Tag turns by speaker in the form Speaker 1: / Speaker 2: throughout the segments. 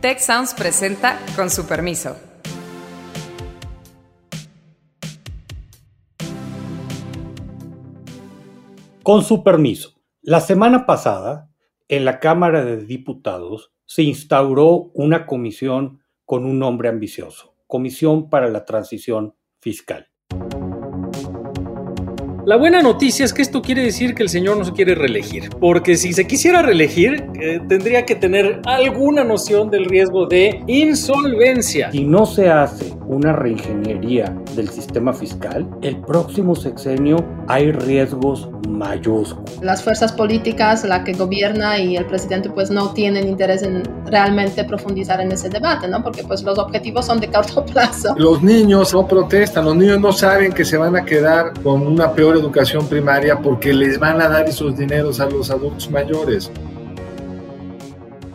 Speaker 1: Tech Sounds presenta con su permiso.
Speaker 2: Con su permiso. La semana pasada, en la Cámara de Diputados, se instauró una comisión con un nombre ambicioso, Comisión para la Transición Fiscal.
Speaker 3: La buena noticia es que esto quiere decir que el señor no se quiere reelegir, porque si se quisiera reelegir, eh, tendría que tener alguna noción del riesgo de insolvencia.
Speaker 2: Si no se hace una reingeniería del sistema fiscal, el próximo sexenio hay riesgos mayúsculos.
Speaker 4: Las fuerzas políticas, la que gobierna y el presidente pues no tienen interés en realmente profundizar en ese debate, ¿no? Porque pues los objetivos son de corto plazo.
Speaker 5: Los niños no protestan, los niños no saben que se van a quedar con una peor educación primaria porque les van a dar esos dineros a los adultos mayores.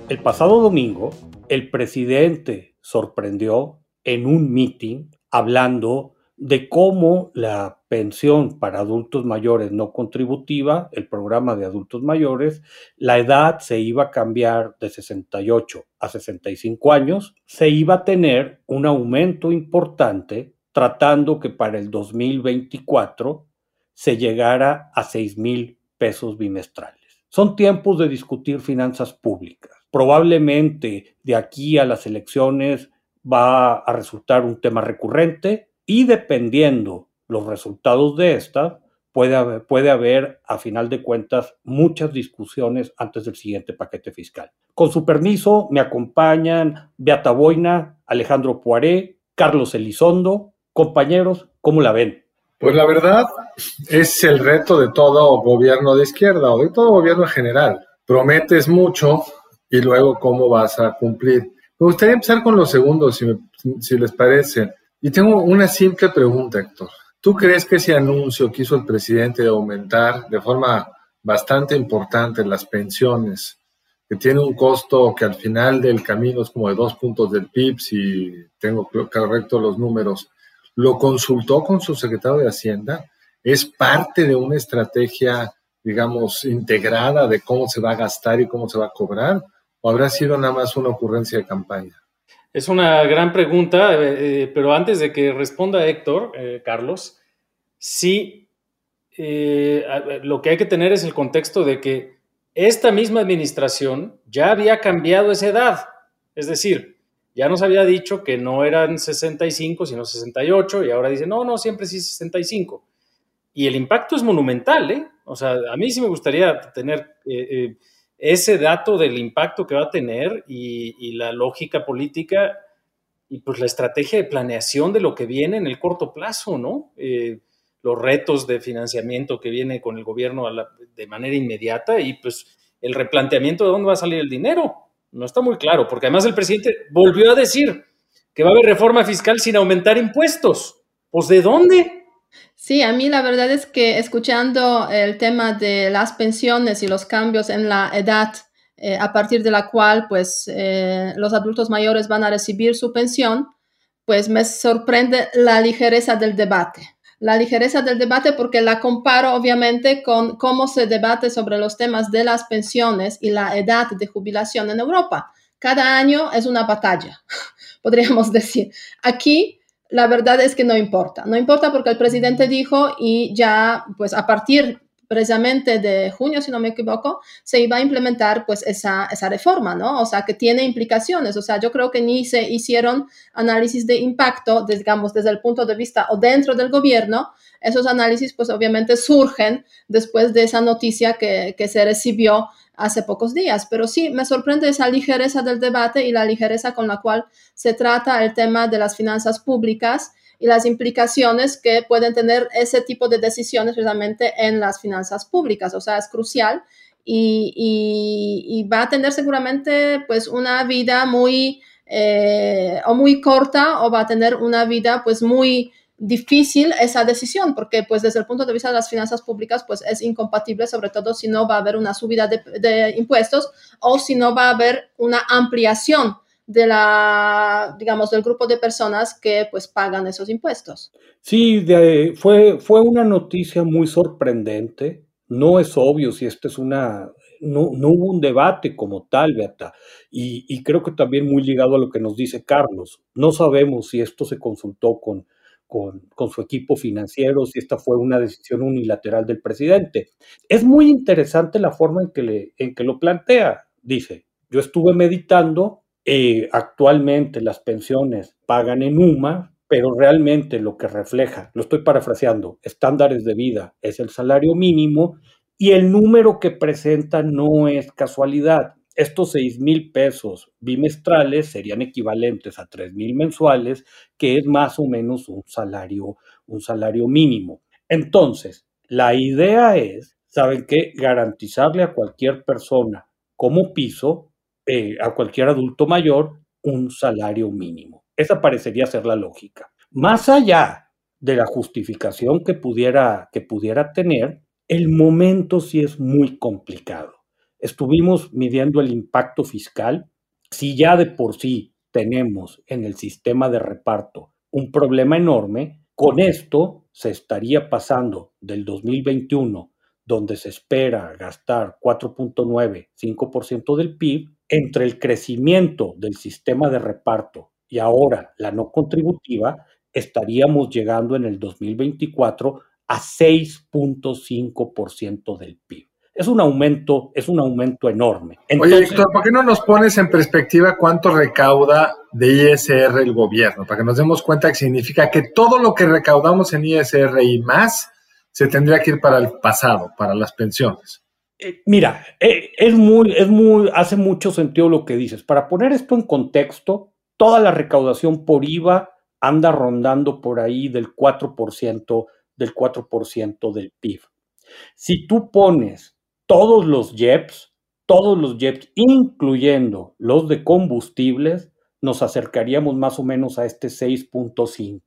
Speaker 2: El pasado domingo, el presidente sorprendió en un meeting hablando de cómo la pensión para adultos mayores no contributiva, el programa de adultos mayores, la edad se iba a cambiar de 68 a 65 años, se iba a tener un aumento importante tratando que para el 2024 se llegara a 6 mil pesos bimestrales. Son tiempos de discutir finanzas públicas. Probablemente de aquí a las elecciones va a resultar un tema recurrente y dependiendo los resultados de esta, puede haber, puede haber, a final de cuentas, muchas discusiones antes del siguiente paquete fiscal. Con su permiso, me acompañan Beata Boina, Alejandro Poiré, Carlos Elizondo. Compañeros, ¿cómo la ven?
Speaker 5: Pues la verdad es el reto de todo gobierno de izquierda o de todo gobierno en general. Prometes mucho y luego cómo vas a cumplir. Me gustaría empezar con los segundos, si, si les parece. Y tengo una simple pregunta, Héctor. ¿Tú crees que ese anuncio que hizo el presidente de aumentar de forma bastante importante las pensiones, que tiene un costo que al final del camino es como de dos puntos del PIB, si tengo correcto los números, lo consultó con su secretario de Hacienda, es parte de una estrategia, digamos, integrada de cómo se va a gastar y cómo se va a cobrar, o habrá sido nada más una ocurrencia de campaña?
Speaker 3: Es una gran pregunta, eh, eh, pero antes de que responda Héctor, eh, Carlos, sí, lo que hay que tener es el contexto de que esta misma administración ya había cambiado esa edad. Es decir, ya nos había dicho que no eran 65, sino 68, y ahora dice, no, no, siempre sí 65. Y el impacto es monumental, ¿eh? O sea, a mí sí me gustaría tener eh, eh, ese dato del impacto que va a tener y, la lógica política y pues la estrategia de planeación de lo que viene en el corto plazo, ¿no? Eh, los retos de financiamiento que viene con el gobierno de manera inmediata y pues el replanteamiento de dónde va a salir el dinero. No está muy claro, porque además el presidente volvió a decir que va a haber reforma fiscal sin aumentar impuestos. Pues ¿de dónde?
Speaker 4: Sí, a mí la verdad es que escuchando el tema de las pensiones y los cambios en la edad eh, a partir de la cual pues eh, los adultos mayores van a recibir su pensión, pues me sorprende la ligereza del debate la ligereza del debate porque la comparo obviamente con cómo se debate sobre los temas de las pensiones y la edad de jubilación en Europa. Cada año es una batalla, podríamos decir. Aquí la verdad es que no importa. No importa porque el presidente dijo y ya, pues a partir precisamente de junio, si no me equivoco, se iba a implementar pues esa, esa reforma, ¿no? O sea, que tiene implicaciones. O sea, yo creo que ni se hicieron análisis de impacto, digamos, desde el punto de vista o dentro del gobierno. Esos análisis pues obviamente surgen después de esa noticia que, que se recibió hace pocos días. Pero sí, me sorprende esa ligereza del debate y la ligereza con la cual se trata el tema de las finanzas públicas y las implicaciones que pueden tener ese tipo de decisiones precisamente en las finanzas públicas. O sea, es crucial y, va a tener seguramente pues una vida muy eh, o muy corta o va a tener una vida pues muy difícil esa decisión porque pues desde el punto de vista de las finanzas públicas pues es incompatible sobre todo si no va a haber una subida de, de impuestos o si no va a haber una ampliación de la, digamos, del grupo de personas que pues pagan esos impuestos.
Speaker 2: Sí, fue, fue una noticia muy sorprendente. No es obvio si esta es una no, no, hubo un debate como tal, Beata. Y, y, creo que también muy ligado a lo que nos dice Carlos. No sabemos si esto se consultó con, con, con, su equipo financiero, si esta fue una decisión unilateral del presidente. Es muy interesante la forma en que, le, en que lo plantea. Dice, yo estuve meditando, eh, actualmente las pensiones pagan en UMA, pero realmente lo que refleja, lo estoy parafraseando, estándares de vida es el salario mínimo y el número que presenta no es casualidad. Estos 6 mil pesos bimestrales serían equivalentes a 3 mil mensuales, que es más o menos un salario, un salario mínimo. Entonces, la idea es, ¿saben qué? Garantizarle a cualquier persona como piso, eh, a cualquier adulto mayor, un salario mínimo. Esa parecería ser la lógica. Más allá de la justificación que pudiera, que pudiera tener, el momento sí es muy complicado. Estuvimos midiendo el impacto fiscal. Si ya de por sí tenemos en el sistema de reparto un problema enorme, con esto se estaría pasando del 2021, donde se espera gastar 4.9, 5% del PIB, entre el crecimiento del sistema de reparto y ahora la no contributiva, estaríamos llegando en el 2024 a 6.5% del PIB. Es un aumento, es un aumento enorme.
Speaker 5: Oye, Héctor, ¿por qué no nos pones en perspectiva cuánto recauda de ISR el gobierno? Para que nos demos cuenta que significa que todo lo que recaudamos en ISR y más se tendría que ir para el pasado, para las pensiones.
Speaker 2: Mira, eh, es muy, es muy, hace mucho sentido lo que dices. Para poner esto en contexto, toda la recaudación por IVA anda rondando por ahí del 4%, del 4% del PIB. Si tú pones todos los JEPs, todos los JEPs, incluyendo los de combustibles, nos acercaríamos más o menos a este 6.5.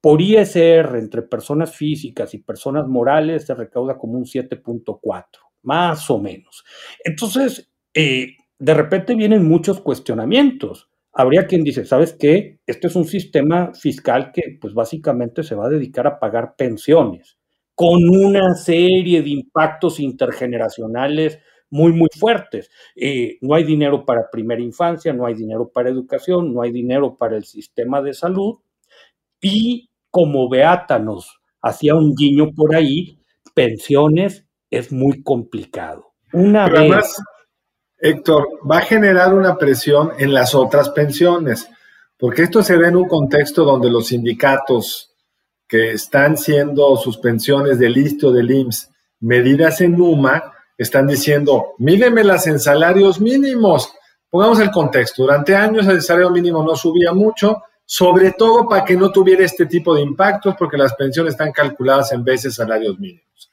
Speaker 2: Por ISR, entre personas físicas y personas morales, se recauda como un 7.4 más o menos. Entonces, eh, de repente vienen muchos cuestionamientos. Habría quien dice, ¿sabes qué? Este es un sistema fiscal que pues básicamente se va a dedicar a pagar pensiones con una serie de impactos intergeneracionales muy, muy fuertes. Eh, no hay dinero para primera infancia, no hay dinero para educación, no hay dinero para el sistema de salud. Y como Beata nos hacía un guiño por ahí, pensiones es muy complicado. Una vez... Además,
Speaker 5: Héctor, va a generar una presión en las otras pensiones, porque esto se ve en un contexto donde los sindicatos que están siendo sus pensiones del ISTO del IMSS medidas en UMA, están diciendo, mídemelas en salarios mínimos. Pongamos el contexto, durante años el salario mínimo no subía mucho, sobre todo para que no tuviera este tipo de impactos, porque las pensiones están calculadas en veces salarios mínimos.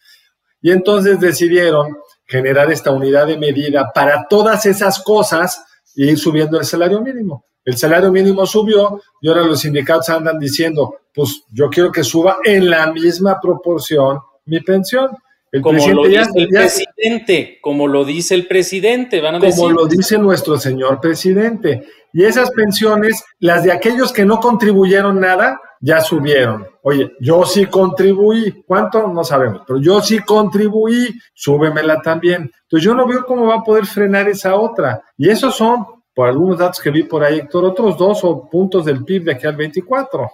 Speaker 5: Y entonces decidieron generar esta unidad de medida para todas esas cosas e ir subiendo el salario mínimo. El salario mínimo subió y ahora los sindicatos andan diciendo, pues yo quiero que suba en la misma proporción mi pensión.
Speaker 3: El como lo dice el presidente, como lo dice el presidente, van a
Speaker 5: Como lo dice nuestro señor presidente. Y esas pensiones, las de aquellos que no contribuyeron nada, ya subieron. Oye, yo sí contribuí. ¿Cuánto? No sabemos, pero yo sí contribuí. Súbemela también. Entonces yo no veo cómo va a poder frenar esa otra. Y esos son, por algunos datos que vi por ahí, Héctor, otros dos o puntos del PIB de aquí al 24.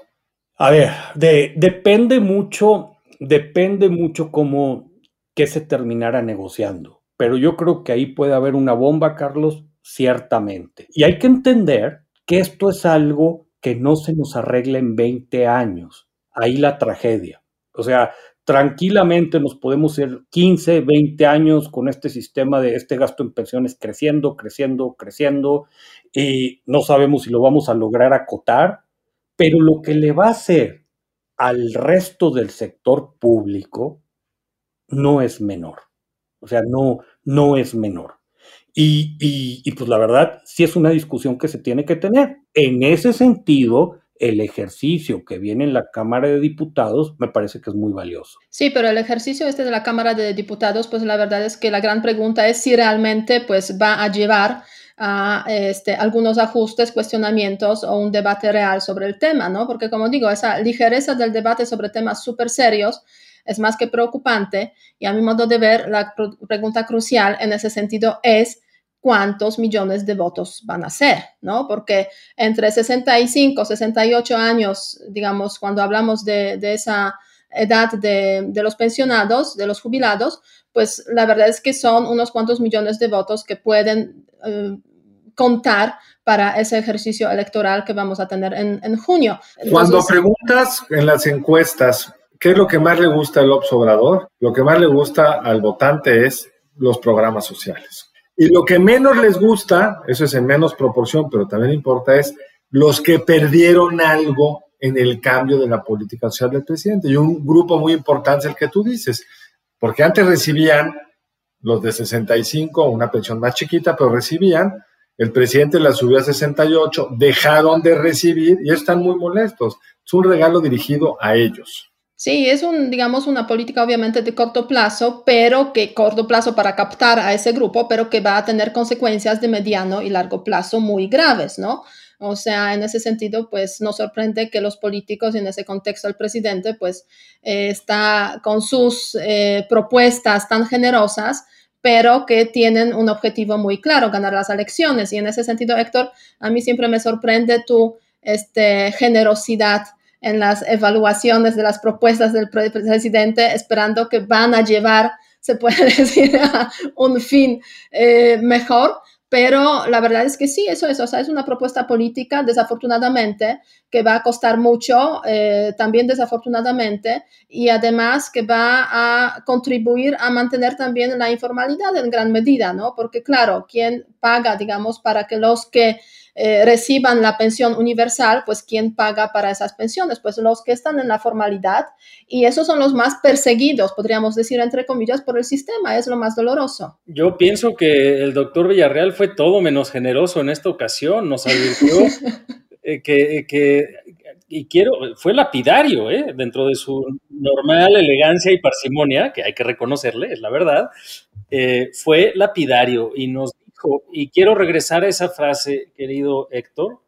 Speaker 2: A ver, depende mucho, depende mucho cómo que se terminara negociando. Pero yo creo que ahí puede haber una bomba, Carlos, ciertamente. Y hay que entender que esto es algo que no se nos arregla en 20 años. Ahí la tragedia. O sea, tranquilamente nos podemos ir 15, 20 años con este sistema de este gasto en pensiones creciendo, creciendo, creciendo, y no sabemos si lo vamos a lograr acotar, pero lo que le va a hacer al resto del sector público no es menor. O sea, no, no es menor. Y, y, pues la verdad, sí es una discusión que se tiene que tener. En ese sentido, el ejercicio que viene en la Cámara de Diputados me parece que es muy valioso.
Speaker 4: Sí, pero el ejercicio este de la Cámara de Diputados, pues la verdad es que la gran pregunta es si realmente pues va a llevar a este, algunos ajustes, cuestionamientos o un debate real sobre el tema, ¿no? Porque como digo, esa ligereza del debate sobre temas súper serios es más que preocupante y a mi modo de ver, la pregunta crucial en ese sentido es cuántos millones de votos van a ser, ¿no? Porque entre 65, 68 años, digamos, cuando hablamos de, esa edad de, los pensionados, de los jubilados, pues la verdad es que son unos cuantos millones de votos que pueden eh, contar para ese ejercicio electoral que vamos a tener en, junio.
Speaker 5: Cuando preguntas en las encuestas, ¿qué es lo que más le gusta al observador? Lo que más le gusta al votante es los programas sociales. Y lo que menos les gusta, eso es en menos proporción, pero también importa, es los que perdieron algo en el cambio de la política social del presidente. Y un grupo muy importante es el que tú dices, porque antes recibían los de 65, una pensión más chiquita, pero recibían el presidente la subió a 68, dejaron de recibir y están muy molestos. Es un regalo dirigido a ellos.
Speaker 4: Sí, es un, digamos, una política obviamente de corto plazo, pero que corto plazo para captar a ese grupo, pero que va a tener consecuencias de mediano y largo plazo muy graves, ¿no? O sea, en ese sentido, pues nos sorprende que los políticos, en ese contexto el presidente, pues eh, está con sus eh, propuestas tan generosas, pero que tienen un objetivo muy claro, ganar las elecciones. Y en ese sentido, Héctor, a mí siempre me sorprende tu este, generosidad en las evaluaciones de las propuestas del presidente, esperando que van a llevar, se puede decir, a un fin eh, mejor. Pero la verdad es que sí, eso es, o sea, es una propuesta política, desafortunadamente, que va a costar mucho, eh, también desafortunadamente, y además que va a contribuir a mantener también la informalidad en gran medida, ¿no? Porque claro, ¿quién paga, digamos, para que los que eh, reciban la pensión universal, pues ¿quién paga para esas pensiones? Pues los que están en la formalidad y esos son los más perseguidos, podríamos decir entre comillas, por el sistema, es lo más doloroso.
Speaker 3: Yo pienso que el doctor Villarreal fue todo menos generoso en esta ocasión, nos advirtió eh, que, que, y quiero, fue lapidario, ¿eh? dentro de su normal elegancia y parsimonia, que hay que reconocerle, es la verdad, eh, fue lapidario y nos y quiero regresar a esa frase, querido Héctor,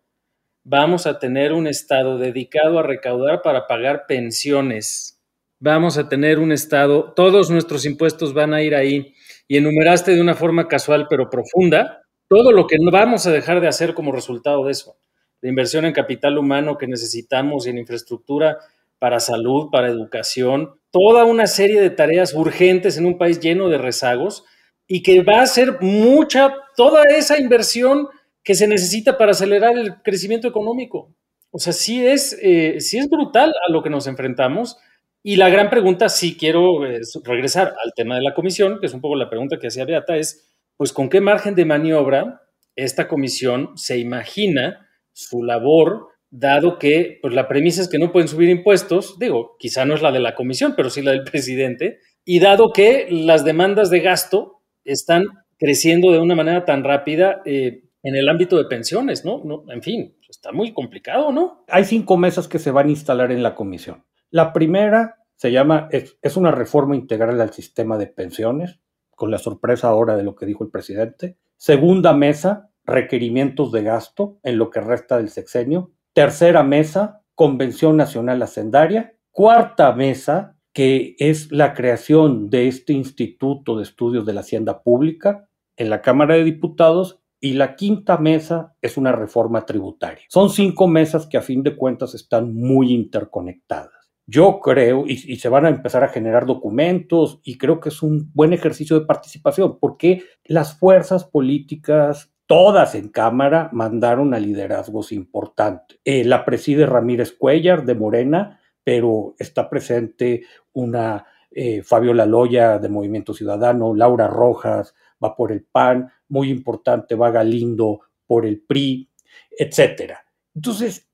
Speaker 3: vamos a tener un Estado dedicado a recaudar para pagar pensiones. Vamos a tener un Estado, todos nuestros impuestos van a ir ahí. Y enumeraste de una forma casual pero profunda todo lo que no vamos a dejar de hacer como resultado de eso. La inversión en capital humano que necesitamos y en infraestructura para salud, para educación, toda una serie de tareas urgentes en un país lleno de rezagos y que va a ser mucha, toda esa inversión que se necesita para acelerar el crecimiento económico. O sea, sí es, eh, sí es brutal a lo que nos enfrentamos. Y la gran pregunta, sí quiero eh, regresar al tema de la comisión, que es un poco la pregunta que hacía Beata, es, pues, ¿con qué margen de maniobra esta comisión se imagina su labor, dado que pues, la premisa es que no pueden subir impuestos? Digo, quizá no es la de la comisión, pero sí la del presidente. Y dado que las demandas de gasto están creciendo de una manera tan rápida eh, en el ámbito de pensiones, ¿no? En fin, está muy complicado, ¿no?
Speaker 2: Hay cinco mesas que se van a instalar en la comisión. La primera se llama, es, es una reforma integral al sistema de pensiones, con la sorpresa ahora de lo que dijo el presidente. Segunda mesa, requerimientos de gasto en lo que resta del sexenio. Tercera mesa, Convención Nacional Hacendaria. Cuarta mesa, que es la creación de este Instituto de Estudios de la Hacienda Pública en la Cámara de Diputados y la quinta mesa es una reforma tributaria. Son cinco mesas que a fin de cuentas están muy interconectadas. Yo creo, y, se van a empezar a generar documentos, y creo que es un buen ejercicio de participación, porque las fuerzas políticas todas en Cámara mandaron a liderazgos importantes. Eh, la preside Ramírez Cuellar de Morena, pero está presente una eh, Fabiola Loya de Movimiento Ciudadano, Laura Rojas va por el PAN, muy importante va Galindo por el PRI, etcétera. Entonces,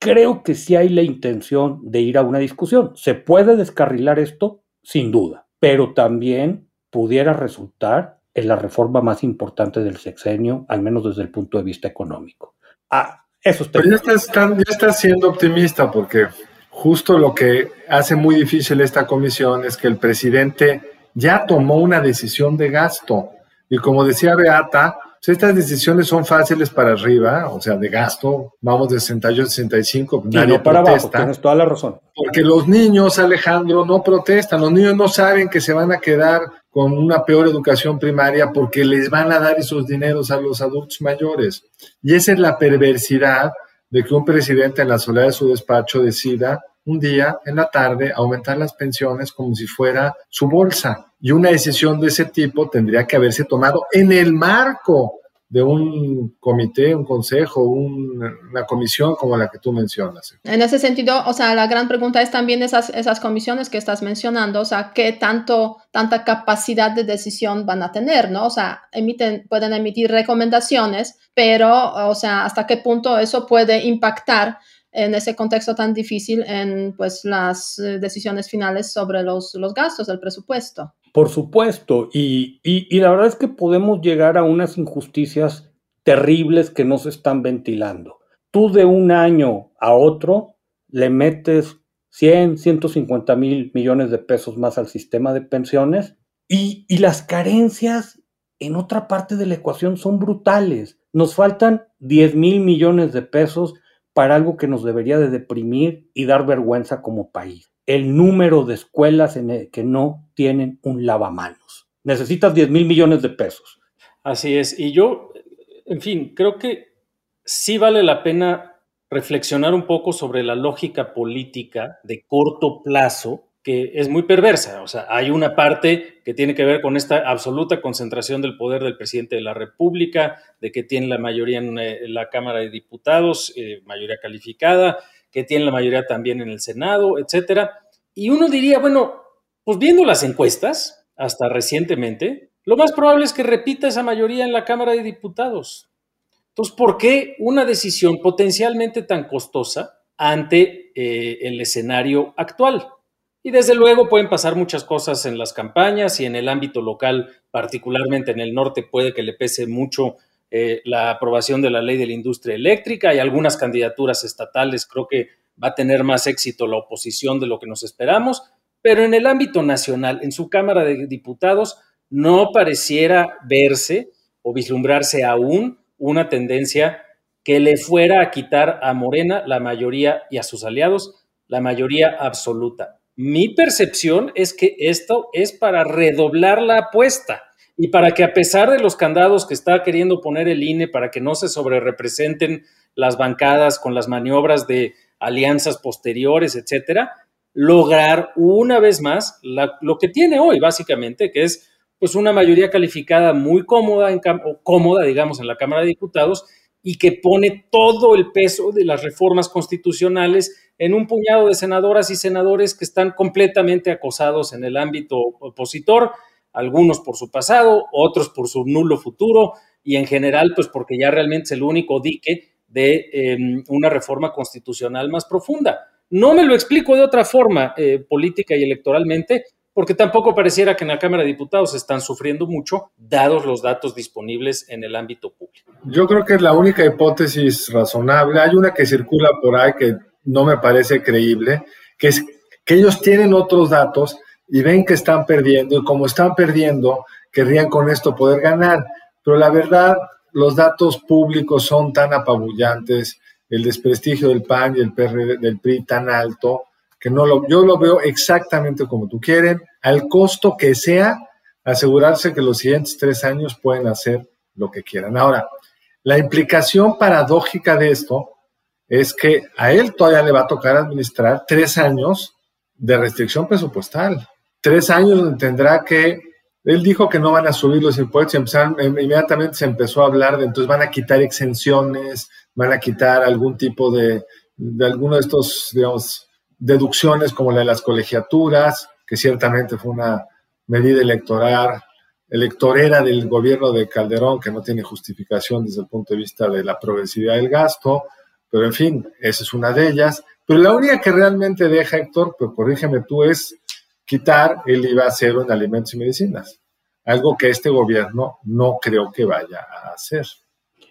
Speaker 2: creo que sí hay la intención de ir a una discusión. ¿Se puede descarrilar esto? Sin duda, pero también pudiera resultar en la reforma más importante del sexenio, al menos desde el punto de vista económico. Ah, eso está.
Speaker 5: Pero ya estás, ya estás siendo optimista porque justo lo que hace muy difícil esta comisión es que el presidente ya tomó una decisión de gasto. Y como decía Beata, estas decisiones son fáciles para arriba, o sea, de gasto, vamos de 68 a 65,
Speaker 2: nadie no para protesta. Abajo, tienes toda la razón.
Speaker 5: Porque los niños, Alejandro, no protestan, los niños no saben que se van a quedar con una peor educación primaria porque les van a dar esos dineros a los adultos mayores. Y esa es la perversidad de que un presidente en la soledad de su despacho decida un día en la tarde aumentar las pensiones como si fuera su bolsa. Y una decisión de ese tipo tendría que haberse tomado en el marco de un comité, un consejo, una comisión como la que tú mencionas.
Speaker 4: En ese sentido, o sea, la gran pregunta es también esas, esas comisiones que estás mencionando, o sea, qué tanto, tanta capacidad de decisión van a tener, ¿no? O sea, emiten, pueden emitir recomendaciones, pero, o sea, hasta qué punto eso puede impactar en ese contexto tan difícil en pues las eh, decisiones finales sobre los, los gastos del presupuesto.
Speaker 2: Por supuesto, y, y, la verdad es que podemos llegar a unas injusticias terribles que no se están ventilando. Tú de un año a otro le metes 100, 150 mil millones de pesos más al sistema de pensiones y, y las carencias en otra parte de la ecuación son brutales. Nos faltan 10 mil millones de pesos para algo que nos debería de deprimir y dar vergüenza como país. El número de escuelas en que no tienen un lavamanos. Necesitas 10 mil millones de pesos.
Speaker 3: Así es. Y yo, en fin, creo que sí vale la pena reflexionar un poco sobre la lógica política de corto plazo que es muy perversa. O sea, hay una parte que tiene que ver con esta absoluta concentración del poder del presidente de la República, de que tiene la mayoría en, eh, la Cámara de Diputados, eh, mayoría calificada, que tiene la mayoría también en el Senado, etcétera. Y uno diría, bueno, pues viendo las encuestas, hasta recientemente, lo más probable es que repita esa mayoría en la Cámara de Diputados. Entonces, ¿por qué una decisión potencialmente tan costosa ante eh, el escenario actual? Y desde luego pueden pasar muchas cosas en las campañas y en el ámbito local, particularmente en el norte, puede que le pese mucho eh, la aprobación de la ley de la industria eléctrica y algunas candidaturas estatales. Creo que va a tener más éxito la oposición de lo que nos esperamos, pero en el ámbito nacional, en su Cámara de Diputados, no pareciera verse o vislumbrarse aún una tendencia que le fuera a quitar a Morena la mayoría y a sus aliados la mayoría absoluta. Mi percepción es que esto es para redoblar la apuesta y para que a pesar de los candados que está queriendo poner el INE para que no se sobrerepresenten las bancadas con las maniobras de alianzas posteriores, etcétera, lograr una vez más lo que tiene hoy, básicamente, que es pues una mayoría calificada muy cómoda, en, cómoda, digamos, en la Cámara de Diputados y que pone todo el peso de las reformas constitucionales en un puñado de senadoras y senadores que están completamente acosados en el ámbito opositor, algunos por su pasado, otros por su nulo futuro y en general pues porque ya realmente es el único dique de em, una reforma constitucional más profunda. No me lo explico de otra forma eh, política y electoralmente, porque tampoco pareciera que en la Cámara de Diputados están sufriendo mucho, dados los datos disponibles en el ámbito público.
Speaker 5: Yo creo que es la única hipótesis razonable. Hay una que circula por ahí que no me parece creíble, que es que ellos tienen otros datos y ven que están perdiendo y como están perdiendo, querrían con esto poder ganar. Pero la verdad, los datos públicos son tan apabullantes, el desprestigio del PAN y el PRD, del PRI tan alto, que no lo, yo lo veo exactamente como tú quieren, al costo que sea, asegurarse que los siguientes tres años pueden hacer lo que quieran. Ahora, la implicación paradójica de esto es que a él todavía le va a tocar administrar tres años de restricción presupuestal. Tres años donde tendrá que, él dijo que no van a subir los impuestos y empezaron, inmediatamente se empezó a hablar de entonces van a quitar exenciones, van a quitar algún tipo de, de alguno de estos, digamos, deducciones como la de las colegiaturas, que ciertamente fue una medida electoral, electorera del gobierno de Calderón que no tiene justificación desde el punto de vista de la progresividad del gasto, pero en fin, esa es una de ellas. Pero la única que realmente deja, Héctor, pues corrígeme tú, es quitar el IVA cero en alimentos y medicinas. Algo que este gobierno no creo que vaya a hacer.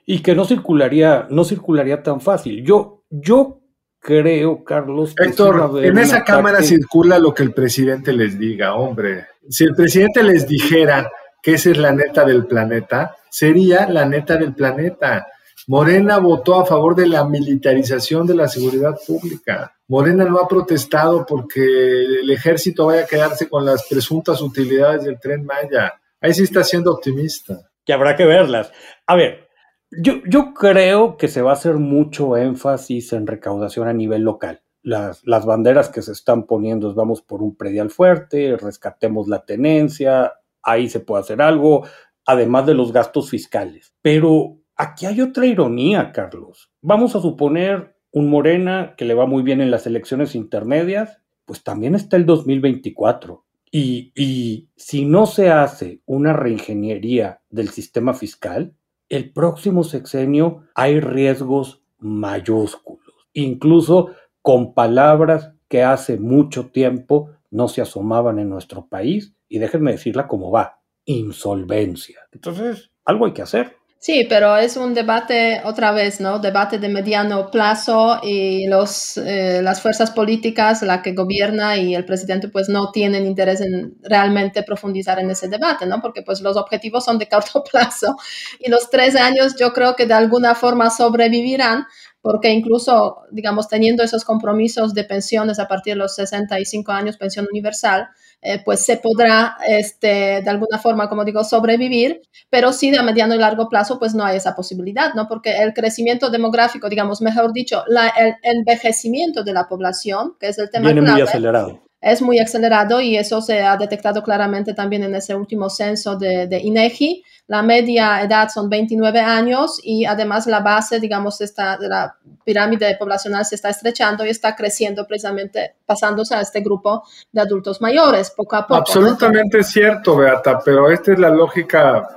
Speaker 2: Y que no circularía, no circularía tan fácil. Yo, yo creo, Carlos.
Speaker 5: Héctor, en esa Cámara circula lo que el presidente les diga, hombre. Si el presidente les dijera que esa es la neta del planeta, sería la neta del planeta. Morena votó a favor de la militarización de la seguridad pública. Morena no ha protestado porque el ejército vaya a quedarse con las presuntas utilidades del tren Maya. Ahí sí está siendo optimista.
Speaker 2: Que habrá que verlas. A ver, yo, yo creo que se va a hacer mucho énfasis en recaudación a nivel local. Las, las, banderas que se están poniendo es vamos por un predial fuerte, rescatemos la tenencia, ahí se puede hacer algo, además de los gastos fiscales. Pero aquí hay otra ironía, Carlos. Vamos a suponer un Morena que le va muy bien en las elecciones intermedias, pues también está el 2024. Y, y si no se hace una reingeniería del sistema fiscal, el próximo sexenio hay riesgos mayúsculos, incluso con palabras que hace mucho tiempo no se asomaban en nuestro país, y déjenme decirla como va, insolvencia. Entonces, algo hay que hacer.
Speaker 4: Sí, pero es un debate otra vez, ¿no? Debate de mediano plazo y los, eh, las fuerzas políticas, la que gobierna y el presidente, pues no tienen interés en realmente profundizar en ese debate, ¿no? Porque pues los objetivos son de corto plazo y los tres años yo creo que de alguna forma sobrevivirán, porque incluso, digamos, teniendo esos compromisos de pensiones a partir de los 65 años, pensión universal, eh, pues se podrá, este, de alguna forma, como digo, sobrevivir, pero sí de mediano y largo plazo, pues no hay esa posibilidad, ¿no? Porque el crecimiento demográfico, digamos, mejor dicho, la, el envejecimiento de la población, que es el tema
Speaker 2: Viene muy acelerado
Speaker 4: es muy acelerado y eso se ha detectado claramente también en ese último censo de, de, INEGI. La media edad son 29 años y además la base, digamos, está, de la pirámide poblacional se está estrechando y está creciendo precisamente pasándose a este grupo de adultos mayores poco a poco.
Speaker 5: Absolutamente cierto, Beata, pero esta es la lógica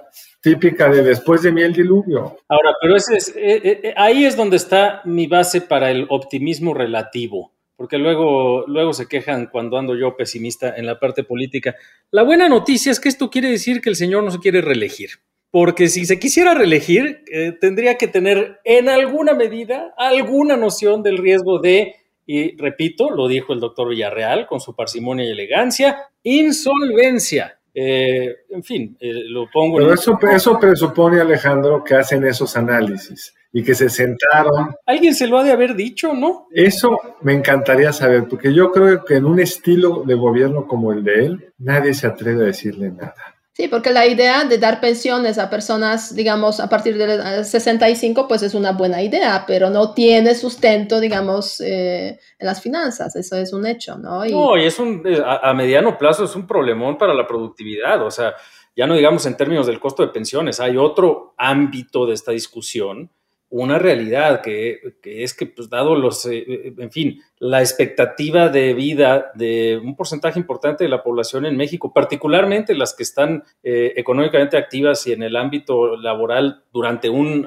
Speaker 5: típica de después de mí el diluvio.
Speaker 3: Ahora, pero ese es, eh, eh, ahí es donde está mi base para el optimismo relativo porque luego, luego se quejan cuando ando yo pesimista en la parte política. La buena noticia es que esto quiere decir que el señor no se quiere reelegir, porque si se quisiera reelegir, eh, tendría que tener en alguna medida alguna noción del riesgo de, y repito, lo dijo el doctor Villarreal con su parsimonia y elegancia, insolvencia. Eh, en fin, eh, lo pongo.
Speaker 5: Pero eso, eso presupone, Alejandro, que hacen esos análisis y que se sentaron.
Speaker 3: Alguien se lo ha de haber dicho, ¿no?
Speaker 5: Eso me encantaría saber, porque yo creo que en un estilo de gobierno como el de él, nadie se atreve a decirle nada.
Speaker 4: Sí, porque la idea de dar pensiones a personas, digamos, a partir de 65, pues es una buena idea, pero no tiene sustento, digamos, eh, en las finanzas. Eso es un hecho, ¿no?
Speaker 3: Y... No, y es un, eh, a, mediano plazo es un problemón para la productividad. O sea, ya no digamos en términos del costo de pensiones, hay otro ámbito de esta discusión una realidad que, es que, pues, dado los, eh, eh, en fin, la expectativa de vida de un porcentaje importante de la población en México, particularmente las que están eh, económicamente activas y en el ámbito laboral durante un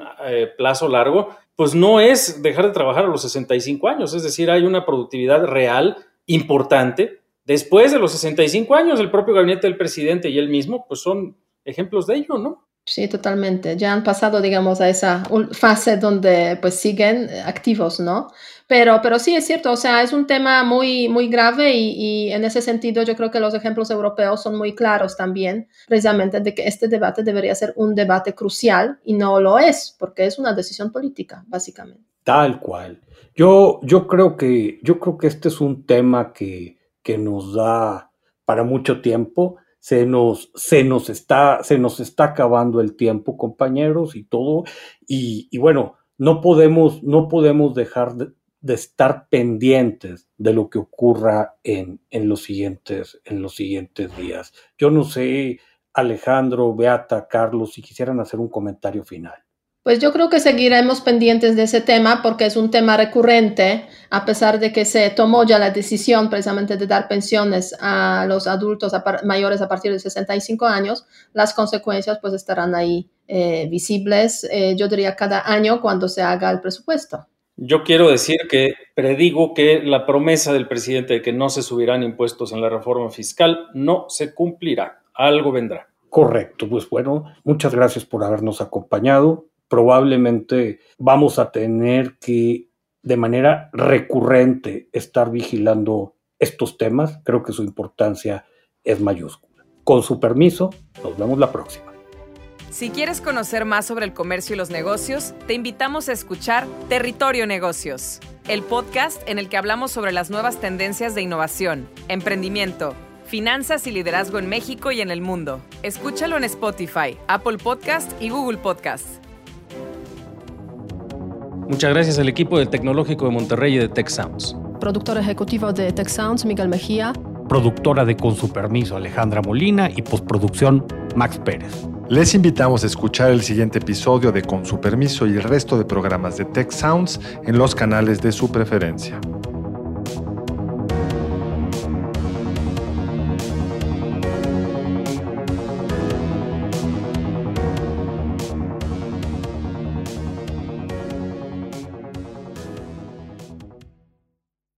Speaker 3: plazo largo, pues no es dejar de trabajar a los 65 años, es decir, hay una productividad real importante. Después de los 65 años, el propio gabinete del presidente y él mismo, pues son ejemplos de ello, ¿no?
Speaker 4: Sí, totalmente. Ya han pasado, digamos, a esa fase donde pues siguen activos, ¿no? Pero, pero sí es cierto, o sea, es un tema muy, muy grave y, y, en ese sentido yo creo que los ejemplos europeos son muy claros también, precisamente de que este debate debería ser un debate crucial y no lo es, porque es una decisión política, básicamente.
Speaker 2: Tal cual. Yo, yo, creo, que, yo creo que este es un tema que, que nos da para mucho tiempo se nos, se nos, está, se nos está acabando el tiempo, compañeros, y todo. Y, bueno, no podemos, no podemos dejar de, estar pendientes de lo que ocurra en, en, los siguientes, en los siguientes días. Yo no sé, Alejandro, Beata, Carlos, si quisieran hacer un comentario final.
Speaker 4: Pues yo creo que seguiremos pendientes de ese tema porque es un tema recurrente, a pesar de que se tomó ya la decisión precisamente de dar pensiones a los adultos mayores a partir de 65 años, las consecuencias pues estarán ahí eh, visibles, eh, yo diría cada año cuando se haga el presupuesto.
Speaker 3: Yo quiero decir que predigo que la promesa del presidente de que no se subirán impuestos en la reforma fiscal no se cumplirá, algo vendrá.
Speaker 2: Correcto, pues bueno, muchas gracias por habernos acompañado probablemente vamos a tener que de manera recurrente estar vigilando estos temas. Creo que su importancia es mayúscula. Con su permiso, nos vemos la próxima.
Speaker 1: Si quieres conocer más sobre el comercio y los negocios, te invitamos a escuchar Territorio Negocios, el podcast en el que hablamos sobre las nuevas tendencias de innovación, emprendimiento, finanzas y liderazgo en México y en el mundo. Escúchalo en Spotify, Apple Podcast y Google Podcast.
Speaker 3: Muchas gracias al equipo del Tecnológico de Monterrey y de Tech Sounds.
Speaker 4: Productor ejecutivo de Tech Sounds, Miguel Mejía.
Speaker 2: Productora de Con su permiso, Alejandra Molina y postproducción, Max Pérez.
Speaker 5: Les invitamos a escuchar el siguiente episodio de Con su permiso y el resto de programas de Tech Sounds en los canales de su preferencia.